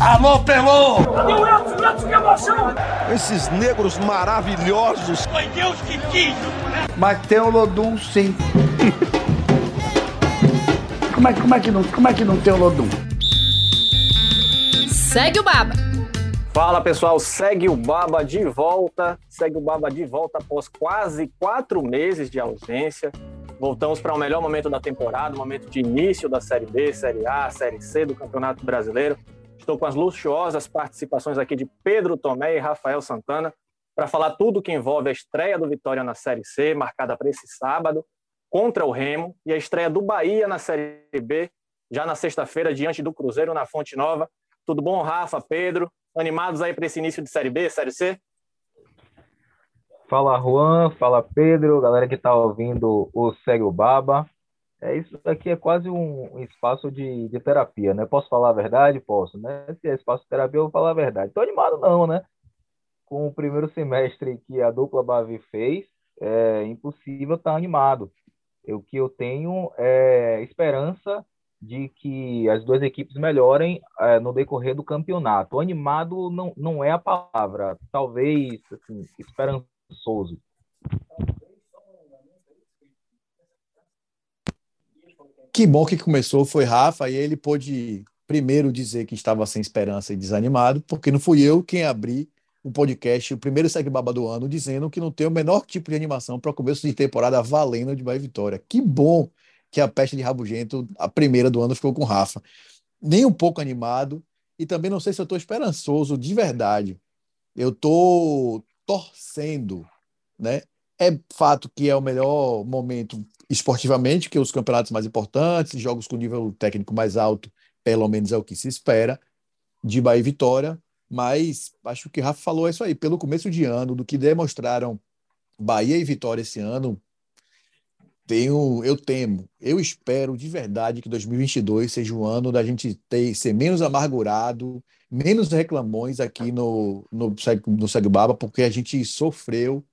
Alô, Pelô! Edson? Edson, que emoção! Esses negros maravilhosos! Foi Deus que quis! Mas tem o Lodum, sim. como, é, como, é que não, como é que não tem o Lodum? Segue o Baba. Fala pessoal, segue o Baba de volta. Segue o Baba de volta após quase quatro meses de ausência. Voltamos para o melhor momento da temporada, o momento de início da Série B, Série A, Série C do Campeonato Brasileiro. Estou com as luxuosas participações aqui de Pedro Tomé e Rafael Santana para falar tudo que envolve a estreia do Vitória na Série C, marcada para esse sábado, contra o Remo, e a estreia do Bahia na Série B, já na sexta-feira, diante do Cruzeiro na Fonte Nova. Tudo bom, Rafa, Pedro? Animados aí para esse início de Série B, Série C? Fala, Juan. Fala, Pedro. Galera que está ouvindo o Segue o Baba. É, isso aqui é quase um espaço de, de terapia, né? Posso falar a verdade? Posso, né? Se é espaço de terapia, eu vou falar a verdade. Tô animado não, né? Com o primeiro semestre que a dupla Bavi fez, é impossível estar tá animado. O que eu tenho é esperança de que as duas equipes melhorem é, no decorrer do campeonato. Animado não, não é a palavra, talvez assim, esperançoso. Que bom que começou, foi Rafa, e ele pôde primeiro dizer que estava sem esperança e desanimado, porque não fui eu quem abri o podcast, o primeiro Segue Baba do ano, dizendo que não tem o menor tipo de animação para o começo de temporada valendo de Bahia Vitória. Que bom que a Peste de Rabugento, a primeira do ano, ficou com Rafa. Nem um pouco animado, e também não sei se eu estou esperançoso de verdade. Eu estou torcendo, né? É fato que é o melhor momento esportivamente, que os campeonatos mais importantes, jogos com nível técnico mais alto, pelo menos é o que se espera, de Bahia e Vitória, mas acho que o Rafa falou isso aí, pelo começo de ano, do que demonstraram Bahia e Vitória esse ano, tenho, eu temo, eu espero de verdade que 2022 seja o ano da gente ter, ser menos amargurado, menos reclamões aqui no, no, no Segbaba, porque a gente sofreu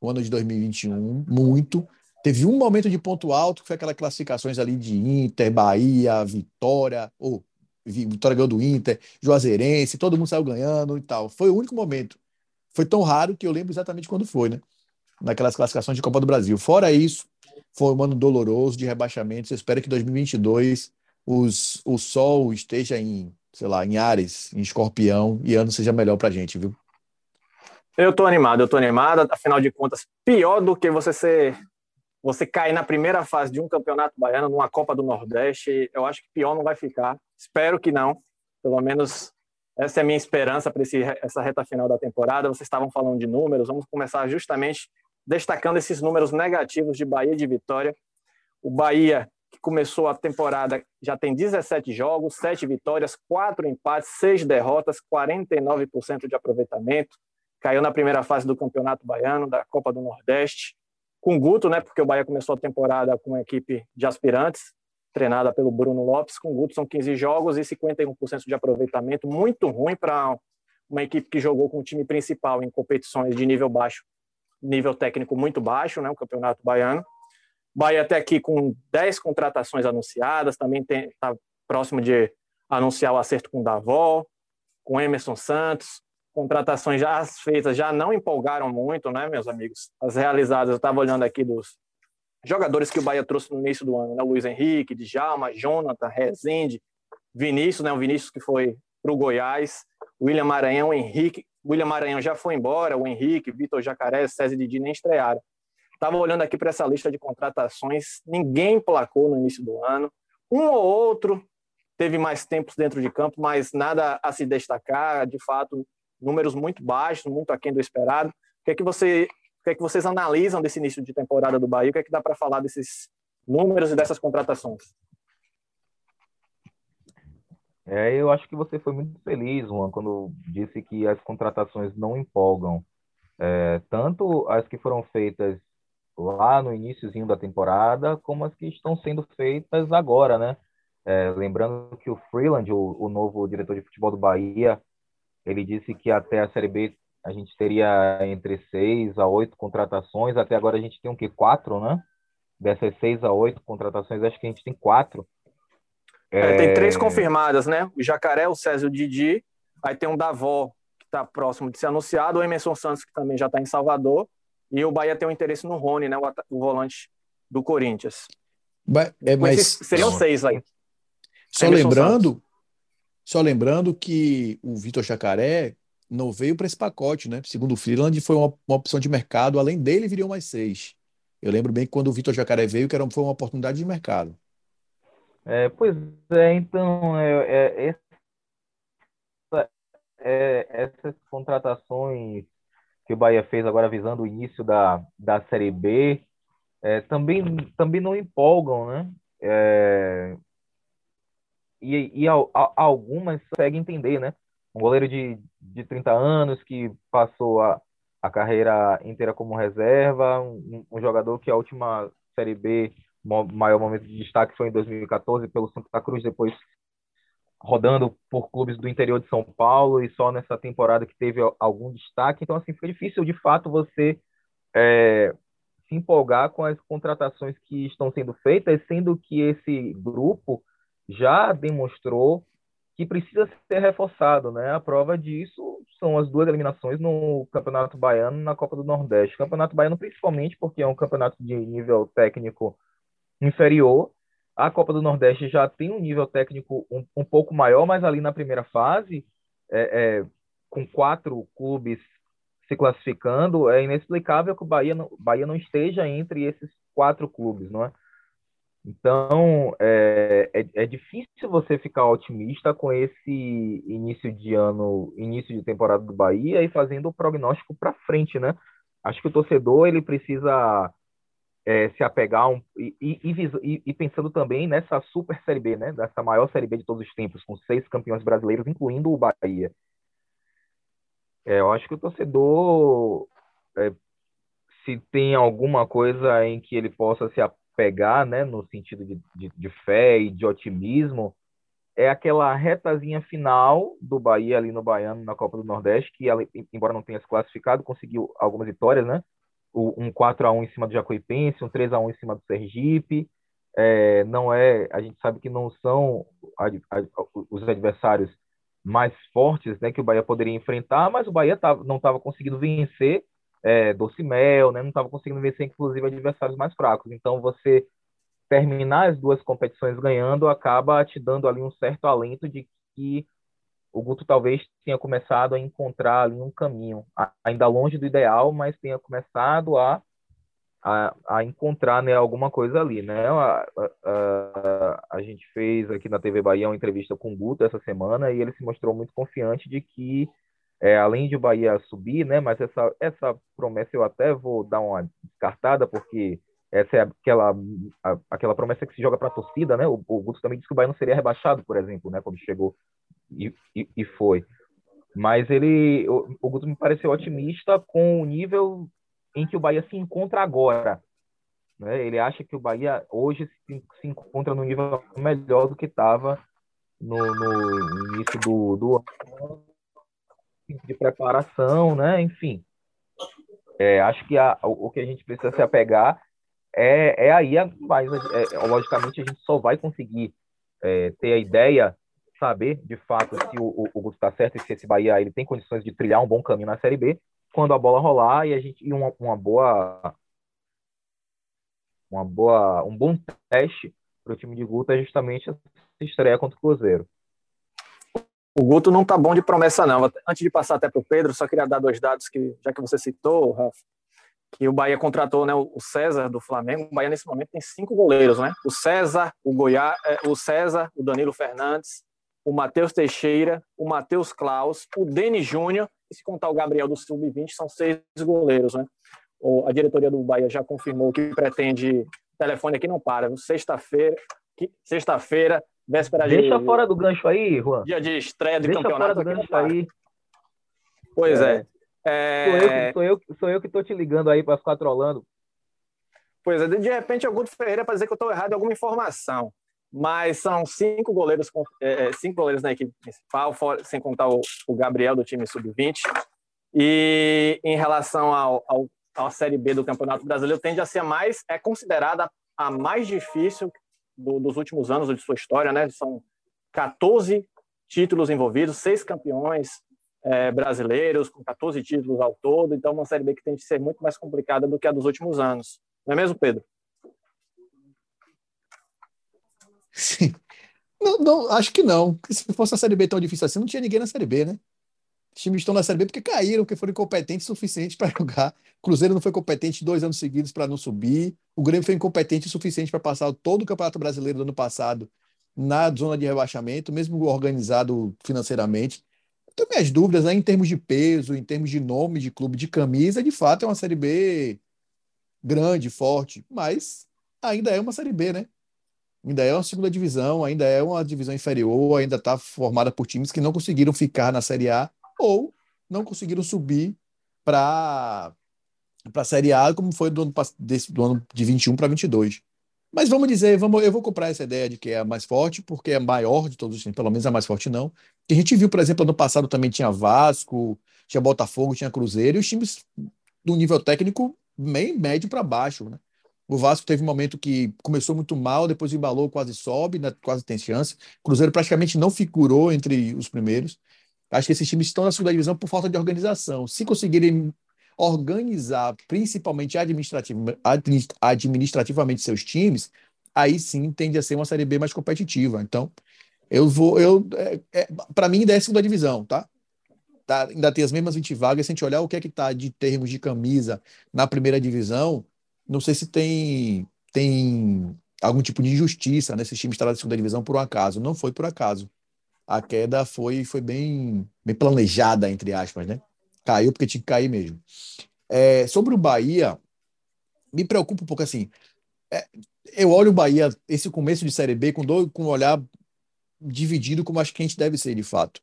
o ano de 2021 muito, Teve um momento de ponto alto, que foi aquelas classificações ali de Inter, Bahia, Vitória, ou Vitória ganhou do Inter, Juazeirense, todo mundo saiu ganhando e tal. Foi o único momento. Foi tão raro que eu lembro exatamente quando foi, né? Naquelas classificações de Copa do Brasil. Fora isso, foi um ano doloroso de rebaixamentos. Espero que 2022 os, o sol esteja em, sei lá, em Ares, em Escorpião, e ano seja melhor pra gente, viu? Eu tô animado, eu tô animado. Afinal de contas, pior do que você ser você cair na primeira fase de um campeonato baiano, numa Copa do Nordeste, eu acho que pior não vai ficar. Espero que não. Pelo menos essa é a minha esperança para essa reta final da temporada. Vocês estavam falando de números, vamos começar justamente destacando esses números negativos de Bahia de Vitória. O Bahia, que começou a temporada, já tem 17 jogos, 7 vitórias, 4 empates, 6 derrotas, 49% de aproveitamento. Caiu na primeira fase do Campeonato Baiano, da Copa do Nordeste com Guto, né, porque o Bahia começou a temporada com uma equipe de aspirantes, treinada pelo Bruno Lopes. Com Guto são 15 jogos e 51% de aproveitamento, muito ruim para uma equipe que jogou com o time principal em competições de nível baixo, nível técnico muito baixo, né, o Campeonato Baiano. Bahia até aqui com 10 contratações anunciadas, também está próximo de anunciar o acerto com o Davó, com Emerson Santos, contratações já feitas já não empolgaram muito, né, meus amigos? As realizadas, eu estava olhando aqui dos jogadores que o Bahia trouxe no início do ano, né? Luiz Henrique, Djalma, Jonathan, Rezende, Vinícius, né? O Vinícius que foi para o Goiás, William Maranhão, Henrique, William Maranhão já foi embora, o Henrique, Vitor Jacaré, César Didi nem estrearam. Estava olhando aqui para essa lista de contratações, ninguém placou no início do ano. Um ou outro teve mais tempos dentro de campo, mas nada a se destacar. De fato, números muito baixos, muito aquém do esperado. O que é que, você, o que, é que vocês analisam desse início de temporada do Bahia? O que é que dá para falar desses números e dessas contratações? É, eu acho que você foi muito feliz, Juan, quando disse que as contratações não empolgam. É, tanto as que foram feitas lá no iníciozinho da temporada, como as que estão sendo feitas agora, né? É, lembrando que o Freeland, o, o, novo diretor de futebol do Bahia, ele disse que até a Série B a gente teria entre seis a oito contratações. Até agora a gente tem o quê? Quatro, né? Dessas seis a oito contratações, acho que a gente tem quatro. É, tem três confirmadas, né? O Jacaré, o César o Didi. Aí tem um Davó, que está próximo de ser anunciado, o Emerson Santos, que também já está em Salvador. E o Bahia tem um interesse no Rony, né? O, o volante do Corinthians. Ba é, mas... Seriam seis aí. Só Emerson lembrando, Santos. só lembrando que o Vitor Jacaré não veio para esse pacote, né? Segundo o Freeland, foi uma, uma, opção de mercado. Além dele, viriam mais seis. Eu lembro bem que quando o Vitor Jacaré veio, que era, foi uma oportunidade de mercado. É, pois é, então, é, é, essa, é, essas contratações que o Bahia fez agora visando o início da, da Série B é, também, também não empolgam, né? É, e, e a, a, algumas conseguem entender, né? Um goleiro de, de 30 anos que passou a, a carreira inteira como reserva, um, um jogador que a última Série B, maior momento de destaque foi em 2014 pelo Santa Cruz, depois rodando por clubes do interior de São Paulo e só nessa temporada que teve algum destaque. Então, assim, fica difícil de fato você é, se empolgar com as contratações que estão sendo feitas, sendo que esse grupo já demonstrou que precisa ser reforçado, né? A prova disso são as duas eliminações no Campeonato Baiano na Copa do Nordeste. Campeonato Baiano, principalmente porque é um campeonato de nível técnico inferior. A Copa do Nordeste já tem um nível técnico um, um pouco maior, mas ali na primeira fase, é, é, com quatro clubes se classificando, é inexplicável que o Bahia não, Bahia não esteja entre esses quatro clubes, não é? Então, é, é, é, difícil você ficar otimista com esse início de ano, início de temporada do Bahia e fazendo o prognóstico para frente, né? Acho que o torcedor ele precisa é, se apegar um, e, e, e, pensando também nessa super Série B, né? Dessa maior Série B de todos os tempos, com seis campeões brasileiros, incluindo o Bahia. É, eu acho que o torcedor, é, se tem alguma coisa em que ele possa se pegar, né, no sentido de, de, de, fé e de otimismo, é aquela retazinha final do Bahia ali no Baiano, na Copa do Nordeste, que embora não tenha se classificado, conseguiu algumas vitórias, né? Um 4 a 1 em cima do Jacuipense, um 3 a 1 em cima do Sergipe. É, não é, a gente sabe que não são os adversários mais fortes, né, que o Bahia poderia enfrentar, mas o Bahia tava, não estava conseguindo vencer é, Docimel, né? não estava conseguindo vencer, inclusive, adversários mais fracos. Então, você terminar as duas competições ganhando acaba te dando ali um certo alento de que o Guto talvez tenha começado a encontrar ali um caminho, ainda longe do ideal, mas tenha começado a, a, a encontrar né, alguma coisa ali. Né? A, a, a, gente fez aqui na TV Bahia uma entrevista com o Guto essa semana e ele se mostrou muito confiante de que é, além de o Bahia subir, né? Mas essa, essa promessa eu até vou dar uma descartada, porque essa é aquela, aquela promessa que se joga para a torcida, né? O, o Guto também disse que o Bahia não seria rebaixado, por exemplo, né? Quando chegou e, e, foi. Mas ele, o, o Guto me pareceu otimista com o nível em que o Bahia se encontra agora. Né? Ele acha que o Bahia hoje se, se encontra no nível melhor do que estava no, no início do, do ano de preparação, né? Enfim, é, acho que a, o que a gente precisa se apegar é, é aí, mas é, logicamente a gente só vai conseguir é, ter a ideia, saber de fato se o, o, Guto está certo e se esse Bahia ele tem condições de trilhar um bom caminho na Série B, quando a bola rolar e a gente e uma, uma boa uma boa um bom teste para o time de Guto é justamente se estreia contra o Cruzeiro. O Guto não tá bom de promessa, não. Antes de passar até para o Pedro, só queria dar dois dados que, já que você citou, Rafa, que o Bahia contratou né, o César do Flamengo. O Bahia, nesse momento, tem cinco goleiros, né? O César, o Goiás, é, o César, o Danilo Fernandes, o Matheus Teixeira, o Matheus Klaus, o Denis Júnior, e se contar o Gabriel do Sub-20, são seis goleiros, né? A diretoria do Bahia já confirmou que pretende. O telefone aqui não para, sexta-feira, sexta-feira, Véspera Deixa de... fora do gancho aí, Juan. Dia de estreia de Deixa campeonato. Deixa fora do gancho aí. Pois é. é. Sou, eu, sou, eu, sou eu que tô te ligando aí para ficar trolando. Pois é, de repente o Guto Ferreira para dizer que eu estou errado em alguma informação. Mas são cinco goleiros, é, é, cinco goleiros na equipe principal, fora, sem contar o, o Gabriel do time sub-20. E em relação ao, ao, à Série B do Campeonato Brasileiro, tende a ser mais, é considerada a mais difícil do, dos últimos anos de sua história, né? São 14 títulos envolvidos, seis campeões é, brasileiros, com 14 títulos ao todo. Então, uma Série B que tem que ser muito mais complicada do que a dos últimos anos. Não é mesmo, Pedro? Sim. Não, não, acho que não. se fosse a Série B tão difícil assim, não tinha ninguém na Série B, né? Os times estão na Série B porque caíram, porque foram incompetentes o suficiente para jogar. O Cruzeiro não foi competente dois anos seguidos para não subir. O Grêmio foi incompetente o suficiente para passar todo o Campeonato Brasileiro do ano passado na zona de rebaixamento, mesmo organizado financeiramente. Tenho minhas dúvidas né, em termos de peso, em termos de nome de clube, de camisa. De fato, é uma Série B grande, forte, mas ainda é uma Série B, né? Ainda é uma segunda divisão, ainda é uma divisão inferior, ainda está formada por times que não conseguiram ficar na Série A ou não conseguiram subir para para a Série A, como foi do ano, desse, do ano de 21 para 22. Mas vamos dizer, vamos, eu vou comprar essa ideia de que é a mais forte, porque é a maior de todos os times, pelo menos a mais forte não. Que a gente viu, por exemplo, ano passado também tinha Vasco, tinha Botafogo, tinha Cruzeiro, e os times do nível técnico bem médio para baixo, né? O Vasco teve um momento que começou muito mal, depois embalou, quase sobe, né, quase tem chance. O Cruzeiro praticamente não figurou entre os primeiros. Acho que esses times estão na segunda divisão por falta de organização. Se conseguirem organizar, principalmente administrativamente seus times, aí sim tende a ser uma Série B mais competitiva. Então, eu vou. Eu, é, é, Para mim, ainda é segunda divisão, tá? tá? Ainda tem as mesmas 20 vagas. Se a gente olhar o que é que está de termos de camisa na primeira divisão, não sei se tem, tem algum tipo de injustiça nesses né, times estarem na segunda divisão por um acaso. Não foi por acaso. A queda foi, foi bem, bem planejada, entre aspas, né? Caiu porque tinha que cair mesmo. É, sobre o Bahia, me preocupa um pouco assim. É, eu olho o Bahia, esse começo de Série B, com, do, com um olhar dividido, como acho que a gente deve ser, de fato.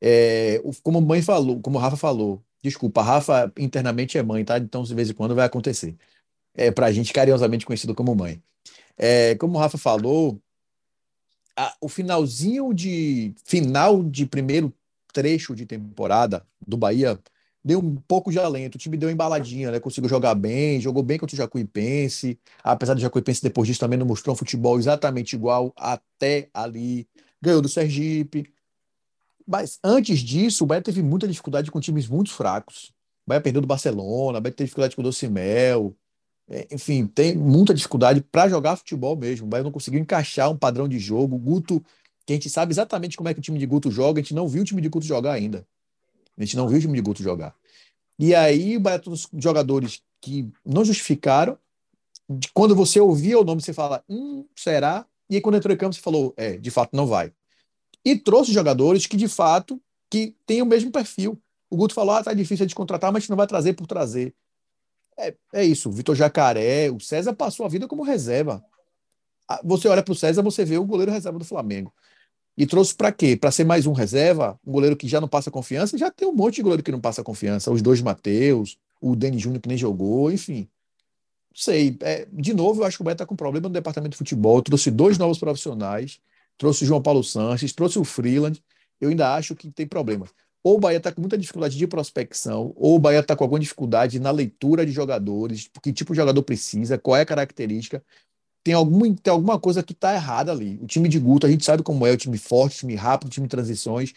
É, como mãe falou, como Rafa falou, desculpa, Rafa internamente é mãe, tá? Então, de vez em quando vai acontecer é, para a gente carinhosamente conhecido como mãe. É, como o Rafa falou, a, o finalzinho de final de primeiro trecho de temporada do Bahia deu um pouco de alento. O time deu embaladinha, né? Conseguiu jogar bem, jogou bem contra o Jacuipense. Apesar do Jacuipense depois disso também não mostrou um futebol exatamente igual até ali. Ganhou do Sergipe. Mas antes disso, o Bahia teve muita dificuldade com times muito fracos. O Bahia perdeu do Barcelona, o Bahia teve dificuldade com o Docimel, enfim, tem muita dificuldade para jogar futebol mesmo. O Bahia não conseguiu encaixar um padrão de jogo. Guto, que a gente sabe exatamente como é que o time de Guto joga, a gente não viu o time de Guto jogar ainda. A gente não viu o time de Guto jogar. E aí, o Bahia todos jogadores que não justificaram. Quando você ouvia o nome, você fala, hum, será? E aí, quando entrou em campo, você falou, é, de fato não vai. E trouxe jogadores que, de fato, que têm o mesmo perfil. O Guto falou, ah, tá difícil de contratar, mas a gente não vai trazer por trazer. É, é isso, o Vitor Jacaré, o César passou a vida como reserva. Ah, você olha para o César, você vê o goleiro reserva do Flamengo. E trouxe para quê? Para ser mais um reserva, um goleiro que já não passa confiança, já tem um monte de goleiro que não passa confiança. Os dois Mateus, o Denis Júnior que nem jogou, enfim. Não sei. É, de novo, eu acho que o Beto está com problema no departamento de futebol. Trouxe dois novos profissionais, trouxe o João Paulo Sanches, trouxe o Freeland. Eu ainda acho que tem problema ou o Bahia está com muita dificuldade de prospecção, ou o Bahia está com alguma dificuldade na leitura de jogadores, que tipo de jogador precisa, qual é a característica. Tem, algum, tem alguma coisa que está errada ali. O time de Guto, a gente sabe como é, o time forte, time rápido, time de transições.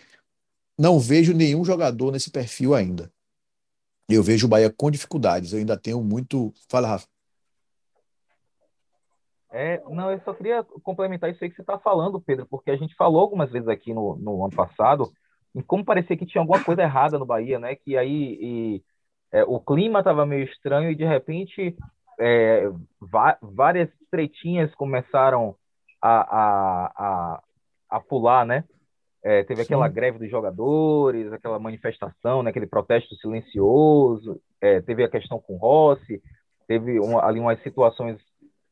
Não vejo nenhum jogador nesse perfil ainda. Eu vejo o Bahia com dificuldades. Eu ainda tenho muito. Fala, Rafa. É, não, eu só queria complementar isso aí que você está falando, Pedro, porque a gente falou algumas vezes aqui no, no ano passado e como parecia que tinha alguma coisa errada no Bahia, né? Que aí e, é, o clima estava meio estranho e de repente é, várias tretinhas começaram a, a, a, a pular, né? É, teve Sim. aquela greve dos jogadores, aquela manifestação, né, aquele protesto silencioso, é, teve a questão com Rossi, teve uma, ali umas situações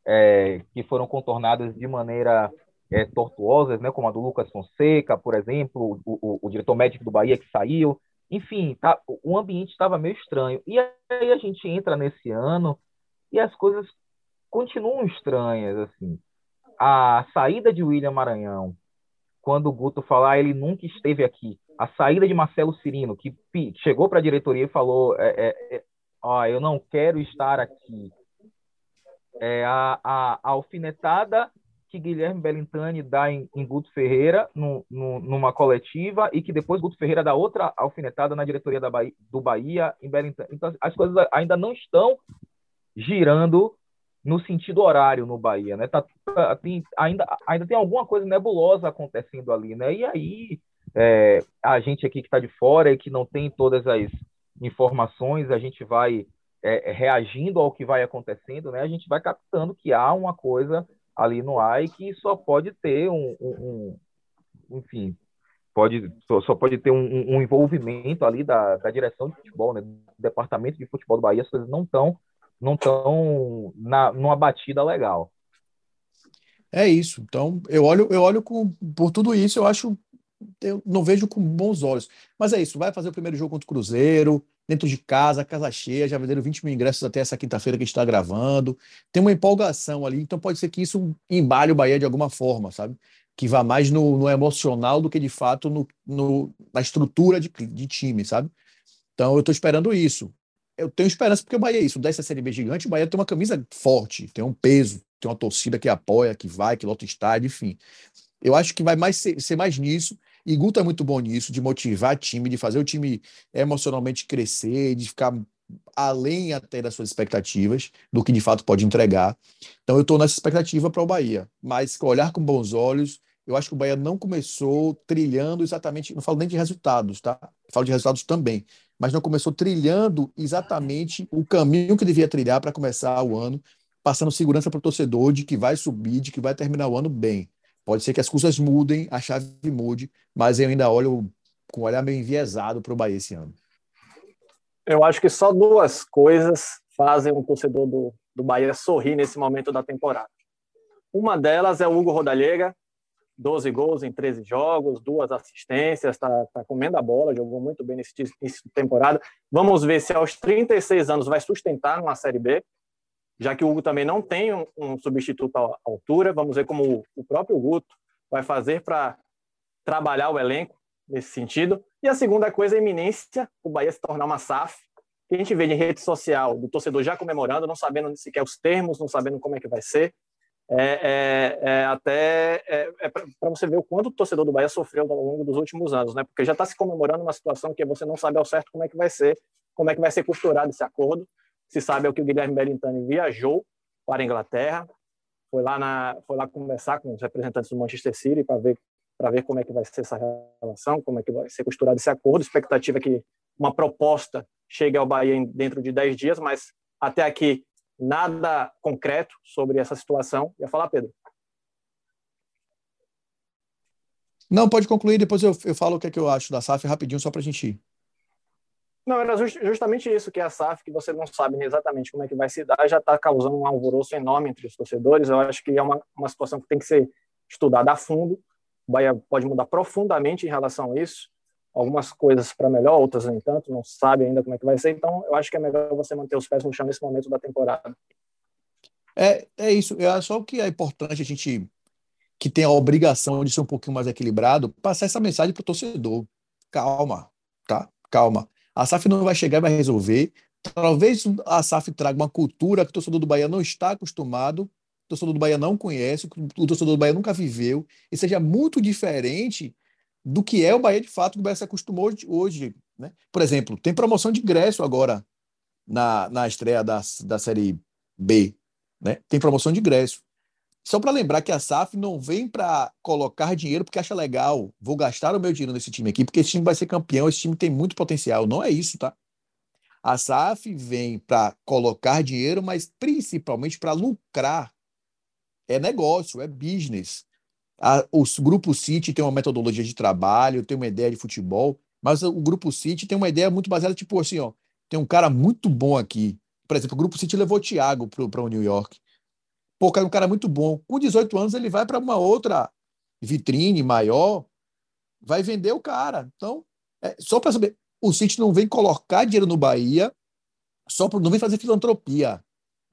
é, que foram contornadas de maneira é, tortuosas, né, como a do Lucas Fonseca, por exemplo, o, o, o diretor médico do Bahia que saiu. Enfim, tá, o ambiente estava meio estranho. E aí a gente entra nesse ano e as coisas continuam estranhas. assim. A saída de William Maranhão, quando o Guto falar, ah, ele nunca esteve aqui. A saída de Marcelo Cirino, que chegou para a diretoria e falou: é, é, é, ó, eu não quero estar aqui. É, a, a, a alfinetada que Guilherme Belintani dá em, em Guto Ferreira no, no, numa coletiva e que depois Guto Ferreira dá outra alfinetada na diretoria Bahia, do Bahia em Belintani. Então as coisas ainda não estão girando no sentido horário no Bahia, né? Tá, tá, tem, ainda, ainda tem alguma coisa nebulosa acontecendo ali, né? E aí é, a gente aqui que está de fora e que não tem todas as informações, a gente vai é, reagindo ao que vai acontecendo, né? A gente vai captando que há uma coisa ali no ar e que só pode ter um, um, um enfim, pode só, só, pode ter um, um envolvimento ali da, da, direção de futebol, né? Do departamento de futebol do Bahia, as coisas não estão não estão numa batida legal. É isso. Então, eu olho, eu olho com, por tudo isso, eu acho, eu não vejo com bons olhos. Mas é isso, vai fazer o primeiro jogo contra o Cruzeiro, dentro de casa, casa cheia, já venderam 20 mil ingressos até essa quinta-feira que a gente está gravando. Tem uma empolgação ali, então pode ser que isso embale o Bahia de alguma forma, sabe? Que vá mais no, no emocional do que de fato no, no na estrutura de, de time, sabe? Então eu estou esperando isso. Eu tenho esperança porque o Bahia é isso, dessa Série B gigante, o Bahia tem uma camisa forte, tem um peso, tem uma torcida que apoia, que vai, que lota estádio, enfim. Eu acho que vai mais ser, ser mais nisso e Guto é muito bom nisso, de motivar time, de fazer o time emocionalmente crescer, de ficar além até das suas expectativas, do que de fato pode entregar. Então eu estou nessa expectativa para o Bahia, mas olhar com bons olhos, eu acho que o Bahia não começou trilhando exatamente, não falo nem de resultados, tá? Falo de resultados também, mas não começou trilhando exatamente o caminho que devia trilhar para começar o ano, passando segurança para o torcedor de que vai subir, de que vai terminar o ano bem. Pode ser que as coisas mudem, a chave mude, mas eu ainda olho com um olhar meio enviesado para o Bahia esse ano. Eu acho que só duas coisas fazem o torcedor do, do Bahia sorrir nesse momento da temporada. Uma delas é o Hugo Rodallega, 12 gols em 13 jogos, duas assistências, está tá comendo a bola, jogou muito bem nesse, nesse temporada. Vamos ver se aos 36 anos vai sustentar numa Série B já que o Hugo também não tem um, um substituto à altura. Vamos ver como o próprio Guto vai fazer para trabalhar o elenco nesse sentido. E a segunda coisa é a iminência, o Bahia se tornar uma SAF, que a gente vê em rede social do torcedor já comemorando, não sabendo sequer os termos, não sabendo como é que vai ser. É, é, é até é, é para você ver o quanto o torcedor do Bahia sofreu ao longo dos últimos anos, né? Porque já está se comemorando uma situação que você não sabe ao certo como é que vai ser, como é que vai ser costurado esse acordo se sabe é que o Guilherme Bellintani viajou para a Inglaterra, foi lá, na, foi lá conversar com os representantes do Manchester City para ver, para ver como é que vai ser essa relação, como é que vai ser costurado esse acordo. A expectativa é que uma proposta chegue ao Bahia dentro de 10 dias, mas até aqui nada concreto sobre essa situação. Ia falar, Pedro? Não, pode concluir, depois eu, eu falo o que, é que eu acho da SAF rapidinho, só para a gente ir. Não, era justamente isso que a SAF, que você não sabe exatamente como é que vai se dar, já está causando um alvoroço enorme entre os torcedores. Eu acho que é uma, uma situação que tem que ser estudada a fundo. O Bahia pode mudar profundamente em relação a isso. Algumas coisas para melhor, outras nem tanto, não sabe ainda como é que vai ser. Então, eu acho que é melhor você manter os pés no chão nesse momento da temporada. É, é isso. Eu acho que é importante a gente, que tem a obrigação de ser um pouquinho mais equilibrado, passar essa mensagem para o torcedor. Calma, tá? Calma a SAF não vai chegar e vai resolver. Talvez a SAF traga uma cultura que o torcedor do Bahia não está acostumado, o torcedor do Bahia não conhece, o torcedor do Bahia nunca viveu, e seja muito diferente do que é o Bahia de fato, que o Bahia se acostumou hoje. Né? Por exemplo, tem promoção de ingresso agora na, na estreia da, da Série B. Né? Tem promoção de ingresso. Só para lembrar que a SAF não vem para colocar dinheiro porque acha legal, vou gastar o meu dinheiro nesse time aqui, porque esse time vai ser campeão, esse time tem muito potencial. Não é isso, tá? A SAF vem para colocar dinheiro, mas principalmente para lucrar. É negócio, é business. A, os Grupo City tem uma metodologia de trabalho, tem uma ideia de futebol, mas o Grupo City tem uma ideia muito baseada, tipo assim, ó, tem um cara muito bom aqui. Por exemplo, o Grupo City levou o Thiago para o New York. Pô, é um cara muito bom. Com 18 anos, ele vai para uma outra vitrine maior, vai vender o cara. Então, é, só para saber, o City não vem colocar dinheiro no Bahia, só por, não vem fazer filantropia,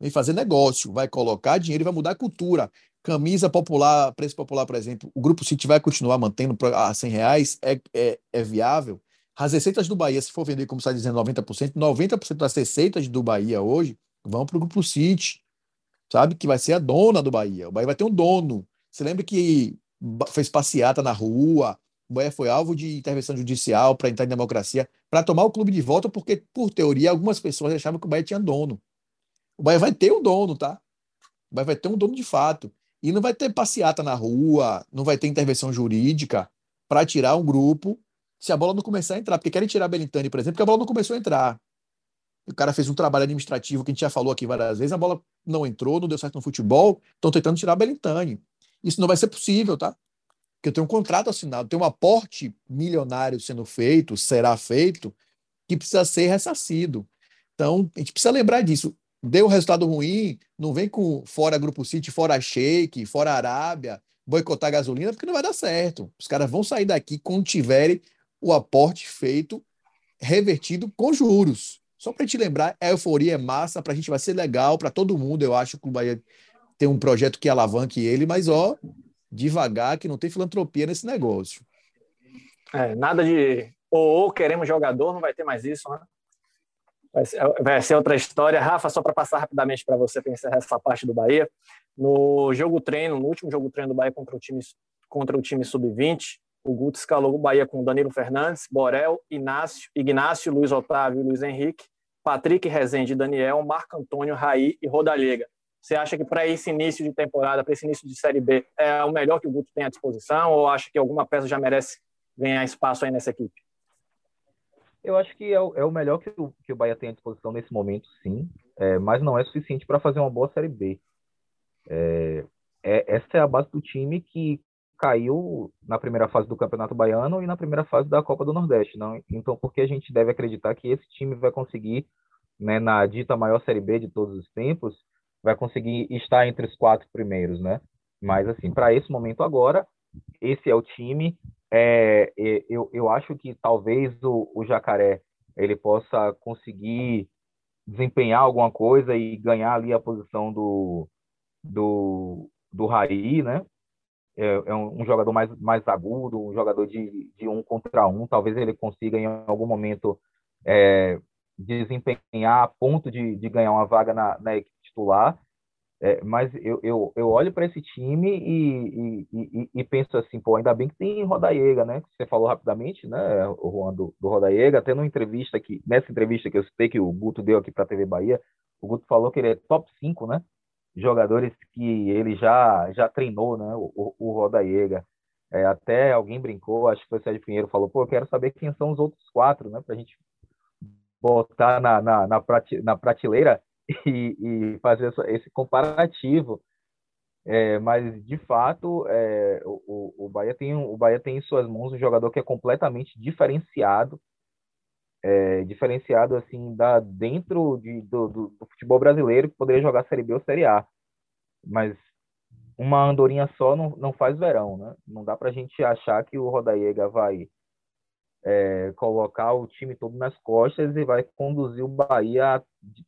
vem fazer negócio, vai colocar dinheiro e vai mudar a cultura. Camisa popular, preço popular, por exemplo, o Grupo City vai continuar mantendo a 100 reais, é, é, é viável. As receitas do Bahia, se for vender, como está dizendo, 90%, 90% das receitas do Bahia hoje vão para o Grupo City sabe? Que vai ser a dona do Bahia. O Bahia vai ter um dono. Você lembra que fez passeata na rua, o Bahia foi alvo de intervenção judicial para entrar em democracia, para tomar o clube de volta, porque, por teoria, algumas pessoas achavam que o Bahia tinha dono. O Bahia vai ter um dono, tá? O Bahia vai ter um dono de fato. E não vai ter passeata na rua, não vai ter intervenção jurídica para tirar um grupo se a bola não começar a entrar. Porque querem tirar a Belintani, por exemplo, porque a bola não começou a entrar. O cara fez um trabalho administrativo que a gente já falou aqui várias vezes, a bola não entrou, não deu certo no futebol, estão tentando tirar a Belintani. Isso não vai ser possível, tá? Porque eu tenho um contrato assinado, tem um aporte milionário sendo feito, será feito, que precisa ser ressarcido. Então, a gente precisa lembrar disso. Deu resultado ruim, não vem com fora Grupo City, fora Shake, fora Arábia, boicotar gasolina, porque não vai dar certo. Os caras vão sair daqui quando tiverem o aporte feito, revertido com juros. Só para gente lembrar, a euforia é massa, para a gente vai ser legal, para todo mundo. Eu acho que o Bahia tem um projeto que alavanque ele, mas ó, devagar, que não tem filantropia nesse negócio. É, nada de ou, ou queremos jogador, não vai ter mais isso, né? Vai ser, vai ser outra história. Rafa, só para passar rapidamente para você pensar essa parte do Bahia. No jogo treino, no último jogo treino do Bahia contra o time, contra o time sub-20, o Guto escalou o Bahia com Danilo Fernandes, Borel, Inácio, Ignácio, Luiz Otávio Luiz Henrique, Patrick Rezende, Daniel, Marco Antônio, Raí e Rodallega. Você acha que para esse início de temporada, para esse início de Série B, é o melhor que o Guto tem à disposição ou acha que alguma peça já merece ganhar espaço aí nessa equipe? Eu acho que é o, é o melhor que o, que o Bahia tem à disposição nesse momento, sim, é, mas não é suficiente para fazer uma boa Série B. É, é, essa é a base do time que caiu na primeira fase do Campeonato Baiano e na primeira fase da Copa do Nordeste. Não? Então, por que a gente deve acreditar que esse time vai conseguir, né, na dita maior Série B de todos os tempos, vai conseguir estar entre os quatro primeiros, né? Mas, assim, para esse momento agora, esse é o time. É, eu, eu acho que talvez o, o Jacaré ele possa conseguir desempenhar alguma coisa e ganhar ali a posição do, do, do Raí, né? É, é um, jogador mais, mais agudo, um jogador de, de um contra um. Talvez ele consiga, em algum momento, é, desempenhar a ponto de, de ganhar uma vaga na, na equipe titular, é, mas eu, eu, eu olho para esse time e, e, e, e, penso assim, pô, ainda bem que tem Rodaiega, né? Que você falou rapidamente, né, o Juan do, do Rodaiega, até numa entrevista aqui, nessa entrevista que eu citei que o Guto deu aqui para a TV Bahia, o Guto falou que ele é top 5, né? Jogadores que ele já, já treinou, né? O, o, o. É, até alguém brincou, acho que foi o Sérgio Pinheiro, falou, pô, eu quero saber quem são os outros quatro, né? Para a gente botar na, na, na, na prateleira e, e fazer esse comparativo. É, mas de fato é, o, o, Bahia tem o Bahia tem em suas mãos um jogador que é completamente diferenciado é, diferenciado assim da dentro de, do, do, futebol brasileiro que poderia jogar Série B ou Série A mas uma andorinha só não, não faz verão né não dá para a gente achar que o Rodaiega vai é, colocar o time todo nas costas e vai conduzir o Bahia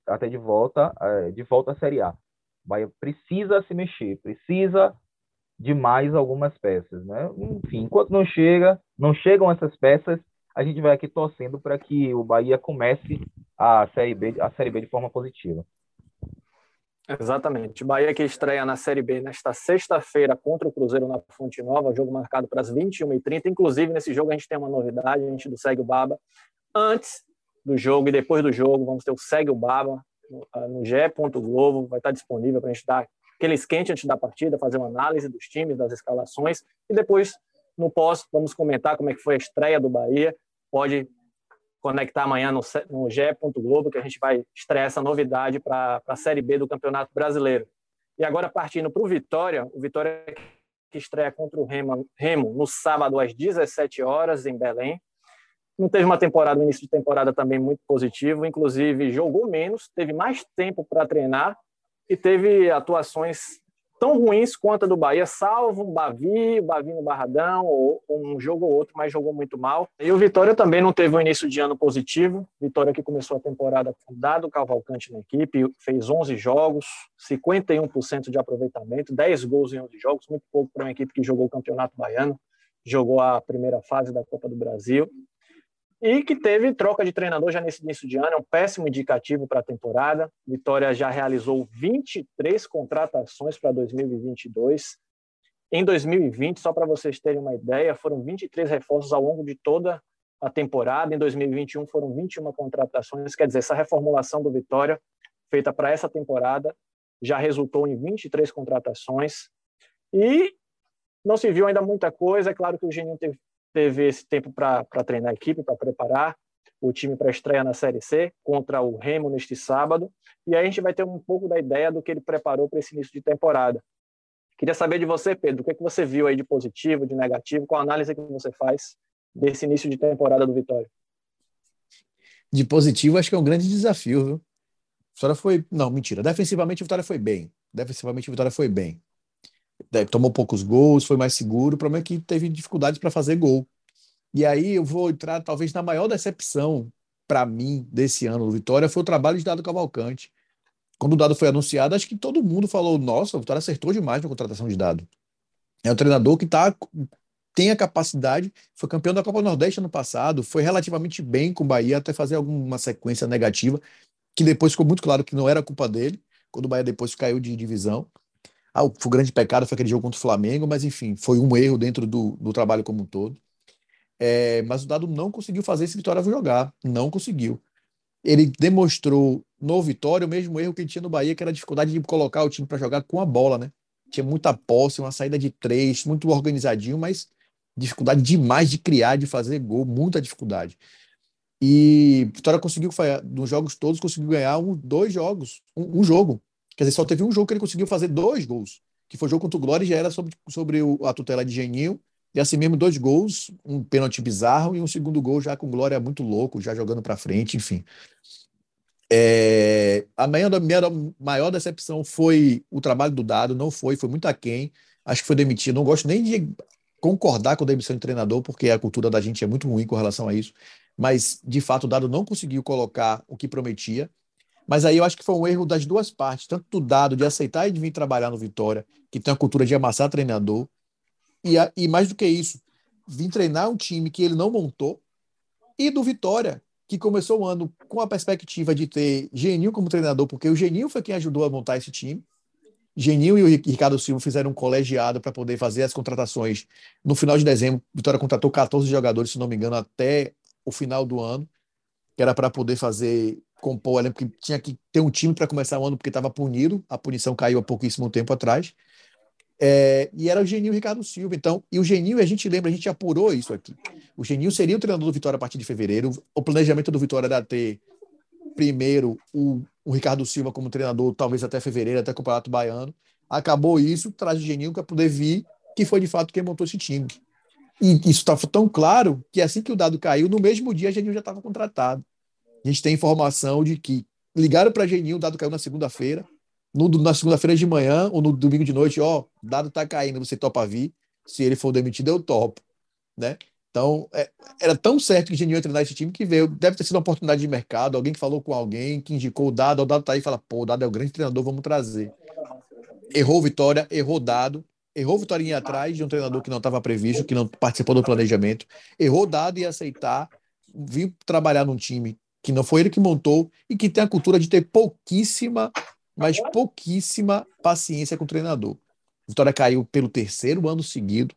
até de volta, é, de volta à Série A. O Bahia precisa se mexer, precisa de mais algumas peças, né? Enfim, enquanto não chega, não chegam essas peças, a gente vai aqui torcendo para que o Bahia comece a Série B, a Série B de forma positiva. Exatamente. Bahia que estreia na Série B nesta sexta-feira contra o Cruzeiro na Fonte Nova, jogo marcado para as 21h30. Inclusive, nesse jogo a gente tem uma novidade, a gente do Segue o Baba. Antes do jogo e depois do jogo, vamos ter o Segue o Baba no, ah, no ge.globo, vai estar disponível para a gente dar aquele esquente antes da partida, fazer uma análise dos times, das escalações, e depois, no pós, vamos comentar como é que foi a estreia do Bahia. Pode conectar amanhã no, no ge.globo, que a gente vai estrear essa novidade para a Série B do Campeonato Brasileiro. E agora, partindo para o Vitória, o Vitória que estreia contra o Remo, Remo no sábado às 17 horas em Belém. Não teve uma temporada, um início de temporada também muito positivo, inclusive jogou menos, teve mais tempo para treinar e teve atuações tão ruins quanto a do Bahia, salvo o Bavi, o Bavi no Barradão, ou, um jogo ou outro, mas jogou muito mal. E o Vitória também não teve um início de ano positivo. Vitória que começou a temporada com Dado Cavalcante na equipe, fez 11 jogos, 51% de aproveitamento, 10 gols em 11 jogos, muito pouco para uma equipe que jogou o Campeonato Baiano, jogou a primeira fase da Copa do Brasil e que teve troca de treinador já nesse início de ano, é um péssimo indicativo para a temporada. Vitória já realizou 23 contratações para 2022 Em 2020, só para vocês terem uma ideia, foram 23 reforços ao longo de toda a temporada. Em 2021 foram 21 contratações, quer dizer, essa reformulação do Vitória feita para essa temporada já resultou em 23 contratações e não se viu ainda muita coisa. É claro que o Geninho teve, teve esse tempo para treinar a equipe, para preparar o time para estreia na Série C contra o Remo neste sábado. E aí a gente vai ter um pouco da ideia do que ele preparou para esse início de temporada. Queria saber de você, Pedro, o que, é que você viu aí de positivo, de negativo, qual a análise que você faz desse início de temporada do Vitória? De positivo, acho que é um grande desafio, viu? A Vitória foi. Não, mentira. Defensivamente, a Vitória foi bem. Defensivamente, a Vitória foi bem. Tomou poucos gols, foi mais seguro. O problema é que teve dificuldades para fazer gol. E aí eu vou entrar, talvez, na maior decepção para mim desse ano do Vitória foi o trabalho de Dado Cavalcante. Quando o Dado foi anunciado, acho que todo mundo falou: nossa, o Vitória acertou demais na contratação de Dado. É um treinador que tá, tem a capacidade, foi campeão da Copa do Nordeste ano passado, foi relativamente bem com o Bahia até fazer alguma sequência negativa, que depois ficou muito claro que não era culpa dele, quando o Bahia depois caiu de divisão. Ah, o, grande pecado foi aquele jogo contra o Flamengo, mas enfim, foi um erro dentro do, do trabalho como um todo. É, mas o Dado não conseguiu fazer esse Vitória jogar, não conseguiu. Ele demonstrou no Vitória o mesmo erro que ele tinha no Bahia, que era a dificuldade de colocar o time para jogar com a bola, né? Tinha muita posse, uma saída de três, muito organizadinho, mas dificuldade demais de criar, de fazer gol, muita dificuldade. E Vitória conseguiu, nos jogos todos, conseguiu ganhar um, dois jogos, um, um, jogo. Quer dizer, só teve um jogo que ele conseguiu fazer dois gols, que foi o jogo contra o Glória e já era sobre, sobre o, a tutela de Geninho. E assim mesmo, dois gols, um pênalti bizarro e um segundo gol já com Glória muito louco, já jogando para frente, enfim. É, a minha, minha maior decepção foi o trabalho do Dado, não foi, foi muito aquém. Acho que foi demitido. Não gosto nem de concordar com a demissão de treinador, porque a cultura da gente é muito ruim com relação a isso mas de fato o Dado não conseguiu colocar o que prometia. Mas aí eu acho que foi um erro das duas partes, tanto do Dado de aceitar e de vir trabalhar no Vitória, que tem a cultura de amassar treinador, e, a, e mais do que isso, vir treinar um time que ele não montou, e do Vitória, que começou o ano com a perspectiva de ter Geninho como treinador, porque o Geninho foi quem ajudou a montar esse time. Geninho e o Ricardo Silva fizeram um colegiado para poder fazer as contratações. No final de dezembro, Vitória contratou 14 jogadores, se não me engano, até o final do ano, que era para poder fazer compor, eu lembro que tinha que ter um time para começar o ano porque estava punido, a punição caiu há pouquíssimo tempo atrás. É, e era o Geninho Ricardo Silva. Então, e o Geninho, a gente lembra, a gente apurou isso aqui. O Geninho seria o treinador do Vitória a partir de fevereiro. O planejamento do Vitória era ter primeiro o, o Ricardo Silva como treinador, talvez até fevereiro, até o Campeonato Baiano. Acabou isso, traz o Geninho para poder vir, que foi de fato quem montou esse time. E isso estava tão claro que assim que o dado caiu, no mesmo dia a Geninho já estava contratado. A gente tem informação de que ligaram para Geninho, o dado caiu na segunda-feira. na segunda-feira de manhã ou no domingo de noite, ó, dado está caindo, você topa vir. Se ele for demitido, eu topo. Né? Então, é, era tão certo que Geninho ia treinar esse time que veio. Deve ter sido uma oportunidade de mercado, alguém que falou com alguém, que indicou o dado, o dado tá aí e fala, pô, o dado é o grande treinador, vamos trazer. Errou Vitória, errou dado, errou Vitorinha atrás de um treinador que não estava previsto, que não participou do planejamento, errou dado e aceitar vir trabalhar num time que não foi ele que montou e que tem a cultura de ter pouquíssima, mas pouquíssima paciência com o treinador. Vitória caiu pelo terceiro ano seguido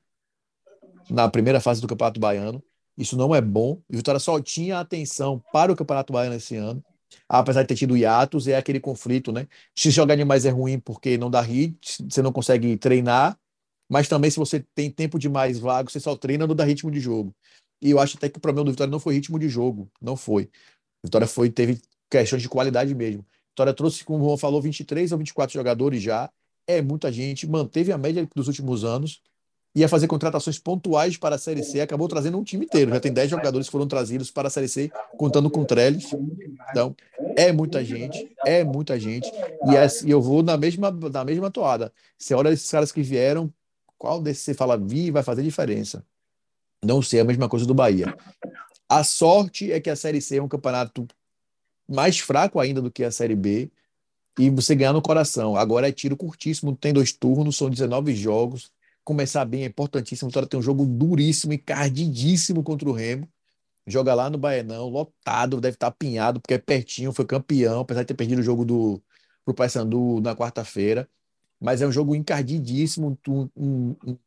na primeira fase do Campeonato Baiano. Isso não é bom. E Vitória só tinha atenção para o Campeonato Baiano esse ano. Apesar de ter tido hiatos, é aquele conflito, né? Se jogar demais é ruim porque não dá hit, você não consegue treinar, mas também se você tem tempo demais vago, você só treina no dá ritmo de jogo. E eu acho até que o problema do Vitória não foi ritmo de jogo, não foi. Vitória foi teve questões de qualidade mesmo. Vitória trouxe, como o Juan falou, 23 ou 24 jogadores já. É muita gente, manteve a média dos últimos anos, ia fazer contratações pontuais para a Série C, acabou trazendo um time inteiro. Já tem 10 jogadores que foram trazidos para a Série C, contando com Trellis. Então, é muita gente, é muita gente. E, é, e eu vou na mesma, na mesma toada. Você olha esses caras que vieram, qual desses você fala, vi, vai fazer diferença? Não sei, é a mesma coisa do Bahia. A sorte é que a Série C é um campeonato mais fraco ainda do que a Série B e você ganhar no coração. Agora é tiro curtíssimo, tem dois turnos, são 19 jogos. Começar bem é importantíssimo. Vitória tem um jogo duríssimo, encardidíssimo contra o Remo. Joga lá no Baenão, lotado, deve estar apinhado, porque é pertinho, foi campeão, apesar de ter perdido o jogo do pro Paysandu na quarta-feira mas é um jogo encardidíssimo, um, um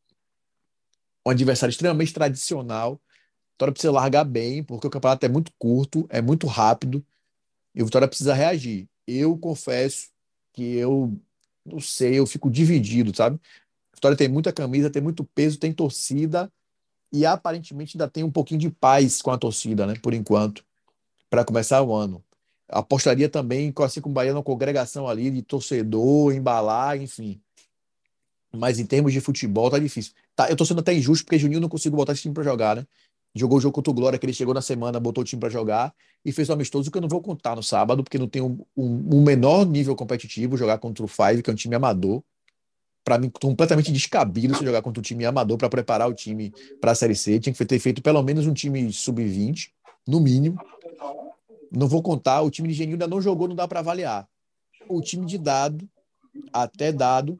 um adversário extremamente tradicional. Vitória precisa largar bem, porque o campeonato é muito curto, é muito rápido, e o Vitória precisa reagir. Eu confesso que eu não sei, eu fico dividido, sabe? A Vitória tem muita camisa, tem muito peso, tem torcida, e aparentemente ainda tem um pouquinho de paz com a torcida, né? Por enquanto, para começar o ano. Apostaria também, assim como o Bahia, uma congregação ali de torcedor, embalar, enfim. Mas em termos de futebol, tá difícil. Tá, eu tô sendo até injusto, porque Juninho não conseguiu botar esse time para jogar, né? Jogou o jogo contra o Glória, que ele chegou na semana, botou o time para jogar e fez um amistoso que eu não vou contar no sábado, porque não tem um, um, um menor nível competitivo jogar contra o Five, que é um time amador. Para mim, completamente descabido se jogar contra o time amador para preparar o time para a Série C. Tinha que ter feito pelo menos um time sub-20, no mínimo. Não vou contar, o time de Genil ainda não jogou, não dá para avaliar. O time de dado, até dado,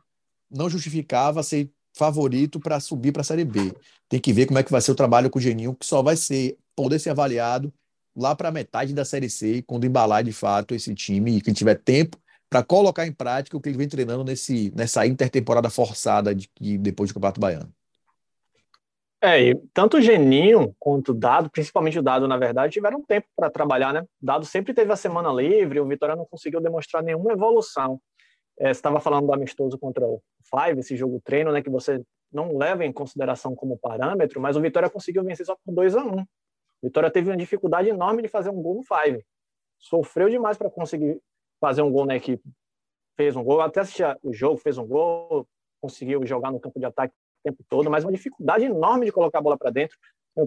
não justificava ser favorito para subir para a Série B. Tem que ver como é que vai ser o trabalho com o Geninho, que só vai ser poder ser avaliado lá para metade da Série C, quando embalar de fato esse time e quem tiver tempo para colocar em prática o que ele vem treinando nesse, nessa intertemporada forçada de, de, depois do Campeonato Baiano. É, e tanto o Geninho quanto o Dado, principalmente o Dado, na verdade, tiveram tempo para trabalhar, né? Dado sempre teve a semana livre, o Vitória não conseguiu demonstrar nenhuma evolução. É, você estava falando do amistoso contra o Five, esse jogo treino, né, que você não leva em consideração como parâmetro, mas o Vitória conseguiu vencer só por 2 a 1 um. Vitória teve uma dificuldade enorme de fazer um gol no Five. Sofreu demais para conseguir fazer um gol na equipe. Fez um gol, até assistir o jogo, fez um gol, conseguiu jogar no campo de ataque o tempo todo, mas uma dificuldade enorme de colocar a bola para dentro.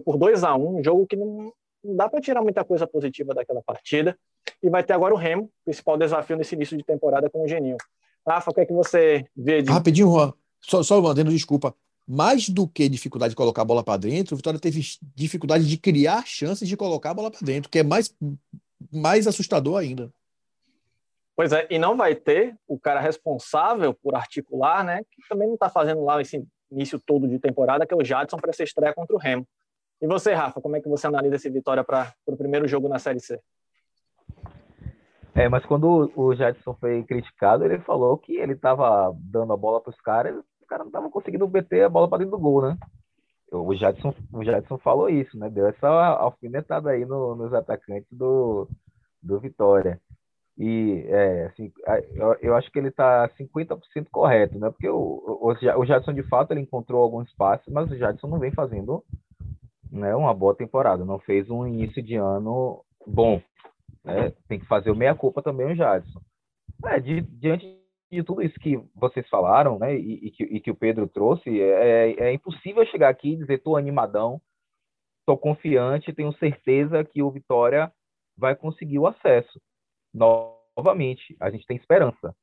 Por 2 a 1 um, um jogo que não, não dá para tirar muita coisa positiva daquela partida. E vai ter agora o Remo, principal desafio nesse início de temporada com o Geninho. Rafa, o que é que você vê de. Rapidinho, Juan. Só, só mandando desculpa. Mais do que dificuldade de colocar a bola para dentro, o Vitória teve dificuldade de criar chances de colocar a bola para dentro, que é mais, mais assustador ainda. Pois é, e não vai ter o cara responsável por articular, né? Que também não está fazendo lá esse início todo de temporada, que é o Jadson para essa estreia contra o Remo. E você, Rafa, como é que você analisa esse Vitória para o primeiro jogo na Série C? É, mas quando o Jadson foi criticado, ele falou que ele estava dando a bola para os caras, os caras não estavam conseguindo meter a bola para dentro do gol, né? O Jadson, o Jadson falou isso, né? Deu essa alfinetada aí no, nos atacantes do, do Vitória. E, é, assim, eu, eu acho que ele está 50% correto, né? Porque o, o, o Jadson, de fato, ele encontrou alguns passes, mas o Jadson não vem fazendo né, uma boa temporada, não fez um início de ano bom. Né? Tem que fazer o meia-culpa também o Jadson. É, de, diante de tudo isso que vocês falaram, né, e, e, que, e que, o Pedro trouxe, é, é, impossível chegar aqui e dizer tô animadão, tô confiante, tenho certeza que o Vitória vai conseguir o acesso. Novamente, a gente tem esperança.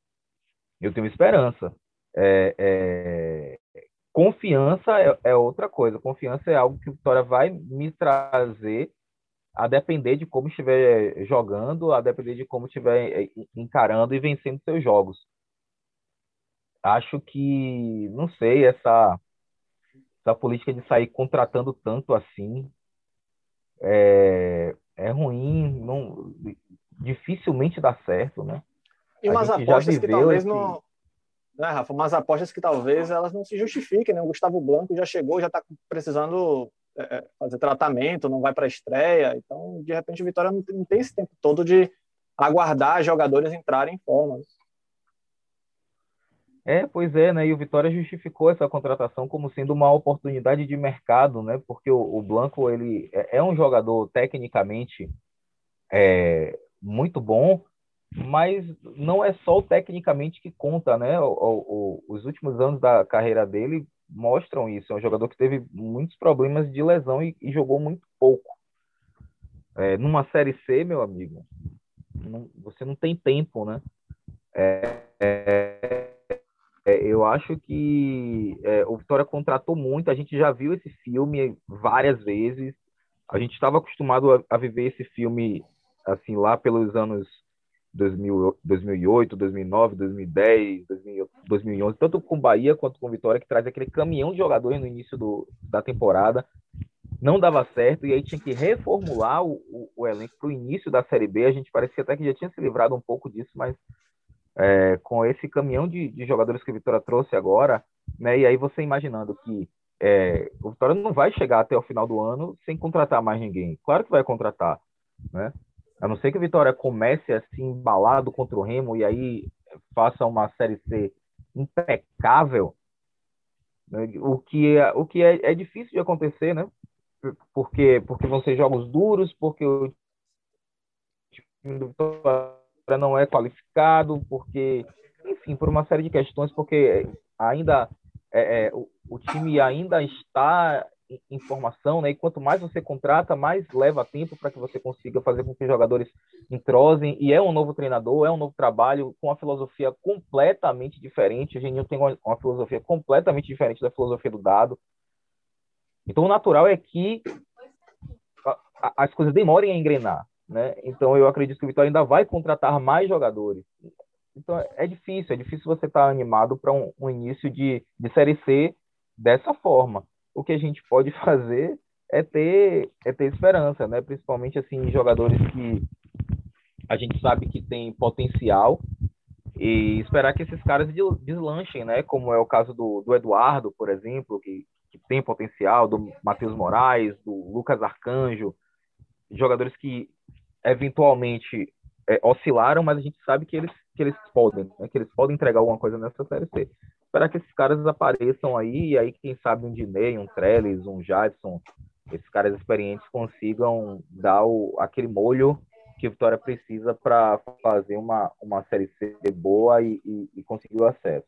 Eu tenho esperança. É, é, confiança é, é, outra coisa. Confiança é algo que o Vitória vai me trazer a depender de como estiver jogando, a depender de como estiver eh, encarando e vencendo seus jogos. Acho que, não sei, essa, essa política de sair contratando tanto assim é, é ruim, não, dificilmente dá certo, né? E umas apostas que talvez esse... não. Né, Rafa? Umas apostas que talvez elas não se justifiquem, né? O Gustavo Blanco já chegou, já está precisando é, é, fazer tratamento, não vai para a estreia. Então, de repente, o Vitória não tem, não tem, esse tempo todo de aguardar jogadores entrarem em forma. É, pois é, né? E o Vitória justificou essa contratação como sendo uma oportunidade de mercado, né? Porque o, o Blanco ele é, é um jogador tecnicamente é, muito bom, mas não é só o tecnicamente que conta, né? O, o, os últimos anos da carreira dele mostram isso. É um jogador que teve muitos problemas de lesão e, e jogou muito pouco. É, numa Série C, meu amigo, não, você não tem tempo, né? É, é, é eu acho que é, o Vitória contratou muito. A gente já viu esse filme várias vezes. A gente estava acostumado a, a viver esse filme assim lá pelos anos 2000, 2008, 2009, 2010, 2011, tanto com Bahia quanto com Vitória, que traz aquele caminhão de jogadores no início do, da temporada. Não dava certo e aí tinha que reformular o, o, o elenco para o início da Série B. A gente parecia até que já tinha se livrado um pouco disso, mas é, com esse caminhão de, de, jogadores que a Vitória trouxe agora, né, e aí você imaginando que é, o Vitória não vai chegar até o final do ano sem contratar mais ninguém. Claro que vai contratar, né? A não ser que o Vitória comece assim embalado contra o Remo e aí faça uma série C impecável, né? o que é, o que é, é difícil de acontecer, né? Porque porque vão ser jogos duros, porque o time do Vitória não é qualificado, porque enfim, por uma série de questões, porque ainda é, é, o, o, time ainda está em formação, né? E quanto mais você contrata, mais leva tempo para que você consiga fazer com que os jogadores entrosem. E é um novo treinador, é um novo trabalho com uma filosofia completamente diferente. A gente tem uma, uma filosofia completamente diferente da filosofia do dado. Então, o natural é que as coisas demorem a engrenar, né? Então, eu acredito que o Vitória ainda vai contratar mais jogadores. Então é difícil, é difícil você estar tá animado para um, um, início de, de Série C dessa forma. O que a gente pode fazer é ter, é ter esperança, né? principalmente assim, jogadores que a gente sabe que tem potencial e esperar que esses caras deslanchem, né? como é o caso do, do Eduardo, por exemplo, que, que tem potencial, do Matheus Moraes, do Lucas Arcanjo, jogadores que eventualmente é, oscilaram, mas a gente sabe que eles que eles podem, né? que eles podem entregar alguma coisa nessa série C. Esperar que esses caras apareçam aí, e aí, quem sabe, um Diney, um Trellis, um Jadson, esses caras experientes consigam dar o, aquele molho que a Vitória precisa para fazer uma, uma série C boa e, e, e conseguir o acesso.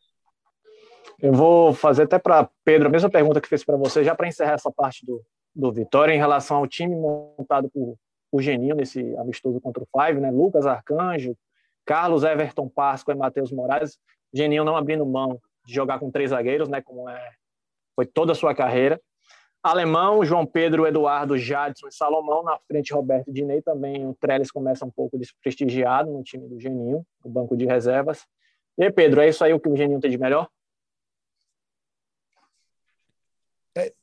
Eu vou fazer até para Pedro a mesma pergunta que fez para você, já para encerrar essa parte do, do Vitória, em relação ao time montado por, por Geninho nesse amistoso contra o Five, né? Lucas Arcanjo, Carlos Everton Páscoa e Matheus Moraes, Geninho não abrindo mão de jogar com três zagueiros, né, como é, foi toda a sua carreira. Alemão, João Pedro, Eduardo, Jadson e Salomão, na frente Roberto e Dinei, também o Trellis começa um pouco desprestigiado no time do Geninho, no banco de reservas. E aí, Pedro, é isso aí o que o Geninho tem de melhor? É,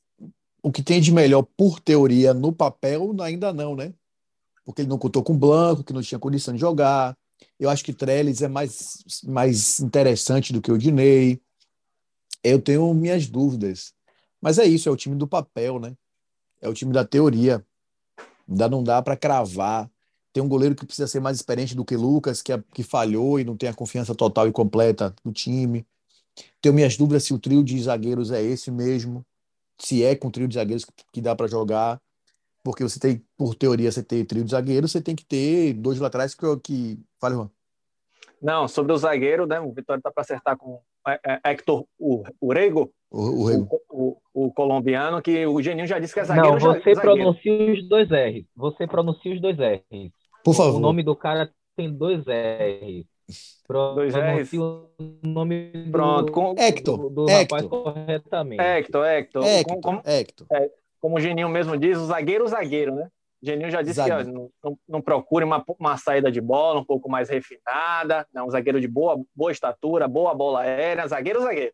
o que tem de melhor por teoria no papel ainda não, né? Porque ele não contou com o Blanco, que não tinha condição de jogar, eu acho que Trellis é mais, mais interessante do que o Dinei. Eu tenho minhas dúvidas. Mas é isso, é o time do papel, né? É o time da teoria. Ainda não dá para cravar. Tem um goleiro que precisa ser mais experiente do que Lucas, que, é, que falhou e não tem a confiança total e completa do time. Tenho minhas dúvidas se o trio de zagueiros é esse mesmo, se é com o trio de zagueiros que, que dá para jogar porque você tem, por teoria, você tem trio de zagueiro, você tem que ter dois laterais que. que... Fale, Juan. Não, sobre o zagueiro, né? O Vitória tá para acertar com Hector Urego, o, o, o, o, colombiano, que o Geninho já disse que é zagueiro. Não, você já, pronuncia os dois R's. Você pronuncia os dois R's. Por favor. O nome do cara tem dois R's. Pro, dois R's. o nome Pronto, com, Hector, do, do Hector. rapaz corretamente. Hector, Hector. Hector, como, Hector. É, como o Geninho mesmo diz, o zagueiro, o zagueiro, né? Geninho já disse que ó, não, não, procure uma, uma saída de bola um pouco mais refinada, né? um zagueiro de boa, boa estatura, boa bola aérea, zagueiro, zagueiro.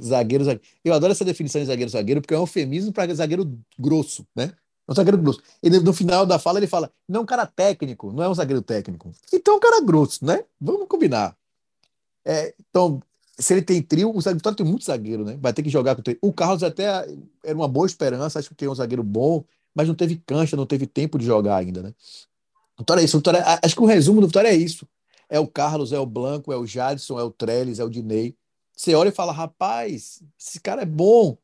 Zagueiro, zagueiro. Eu adoro essa definição de zagueiro, zagueiro, porque é um eufemismo para zagueiro grosso, né? É um zagueiro grosso. Ele, no final da fala, ele fala: não é um cara técnico, não é um zagueiro técnico. Então é um cara grosso, né? Vamos combinar. É, então, se ele tem trio, o Vitória tem muito zagueiro, né? Vai ter que jogar com o trio. O Carlos até era uma boa esperança, acho que tem um zagueiro bom, mas não teve cancha, não teve tempo de jogar ainda, né? Vitória é isso. Vitória, acho que o resumo do Vitória é isso. É o Carlos, é o Blanco, é o Jadson, é o Trellis, é o Dinei. Você olha e fala, rapaz, esse cara é bom,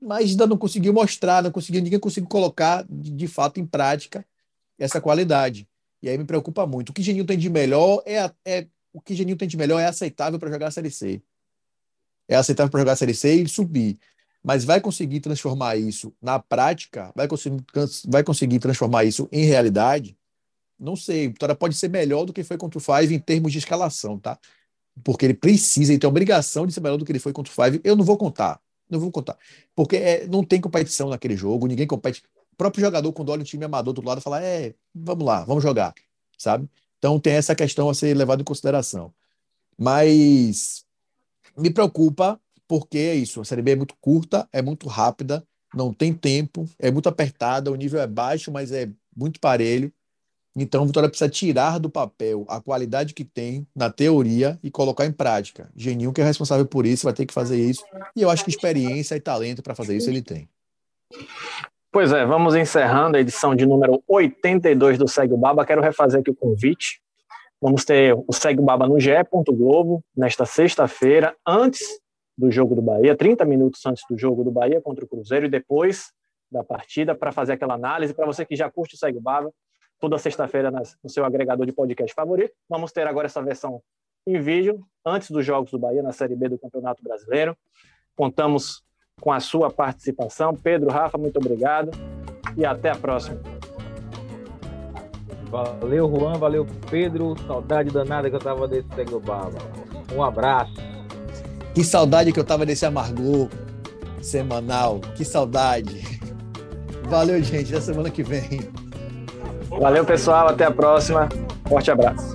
mas ainda não conseguiu mostrar, não conseguiu, ninguém conseguiu colocar de, de fato em prática essa qualidade. E aí me preocupa muito. O que Geninho tem de melhor é, é o que Geninho tem de melhor é aceitável para jogar a Série C. É aceitável para jogar a Série C e subir. Mas vai conseguir transformar isso na prática? Vai conseguir, vai conseguir transformar isso em realidade? Não sei. Vitória pode ser melhor do que foi contra o Five em termos de escalação, tá? Porque ele precisa, ele tem a obrigação de ser melhor do que ele foi contra o Five. Eu não vou contar. Não vou contar. Porque é, não tem competição naquele jogo, ninguém compete. O próprio jogador, quando olha o time amador do lado, fala: é, vamos lá, vamos jogar, sabe? Então tem essa questão a ser levada em consideração. Mas me preocupa porque é isso, a Série B é muito curta, é muito rápida, não tem tempo, é muito apertada, o nível é baixo, mas é muito parelho. Então, o Vitória precisa tirar do papel a qualidade que tem na teoria e colocar em prática. Geninho, que é responsável por isso, vai ter que fazer isso. E eu acho que experiência e talento para fazer isso ele tem. Pois é, vamos encerrando a edição de número 82 do Segue o Baba. Quero refazer aqui o convite. Vamos ter o Segue o Baba no GE. Globo nesta sexta-feira, antes do jogo do Bahia, 30 minutos antes do jogo do Bahia contra o Cruzeiro e depois da partida, para fazer aquela análise. Para você que já curte o Segue Baba, toda sexta-feira no seu agregador de podcast favorito. Vamos ter agora essa versão em vídeo, antes dos Jogos do Bahia, na Série B do Campeonato Brasileiro. Contamos com a sua participação. Pedro, Rafa, muito obrigado e até a próxima. Valeu, Juan, valeu, Pedro. Saudade danada que eu tava desse Segue Baba. Um abraço. Que saudade que eu tava desse amargor semanal. Que saudade. Valeu, gente. Até semana que vem. Valeu, pessoal. Até a próxima. Forte abraço.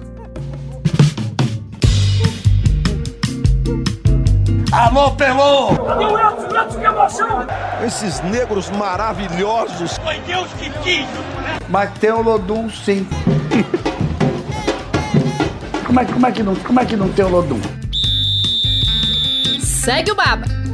Alô, Pelô! Cadê o Edson? O Edson, que emoção! Esses negros maravilhosos. Foi Deus que quis! Mas tem o Lodum, sim. como, é, como, é que não, como é que não tem o Lodum? Segue o Baba!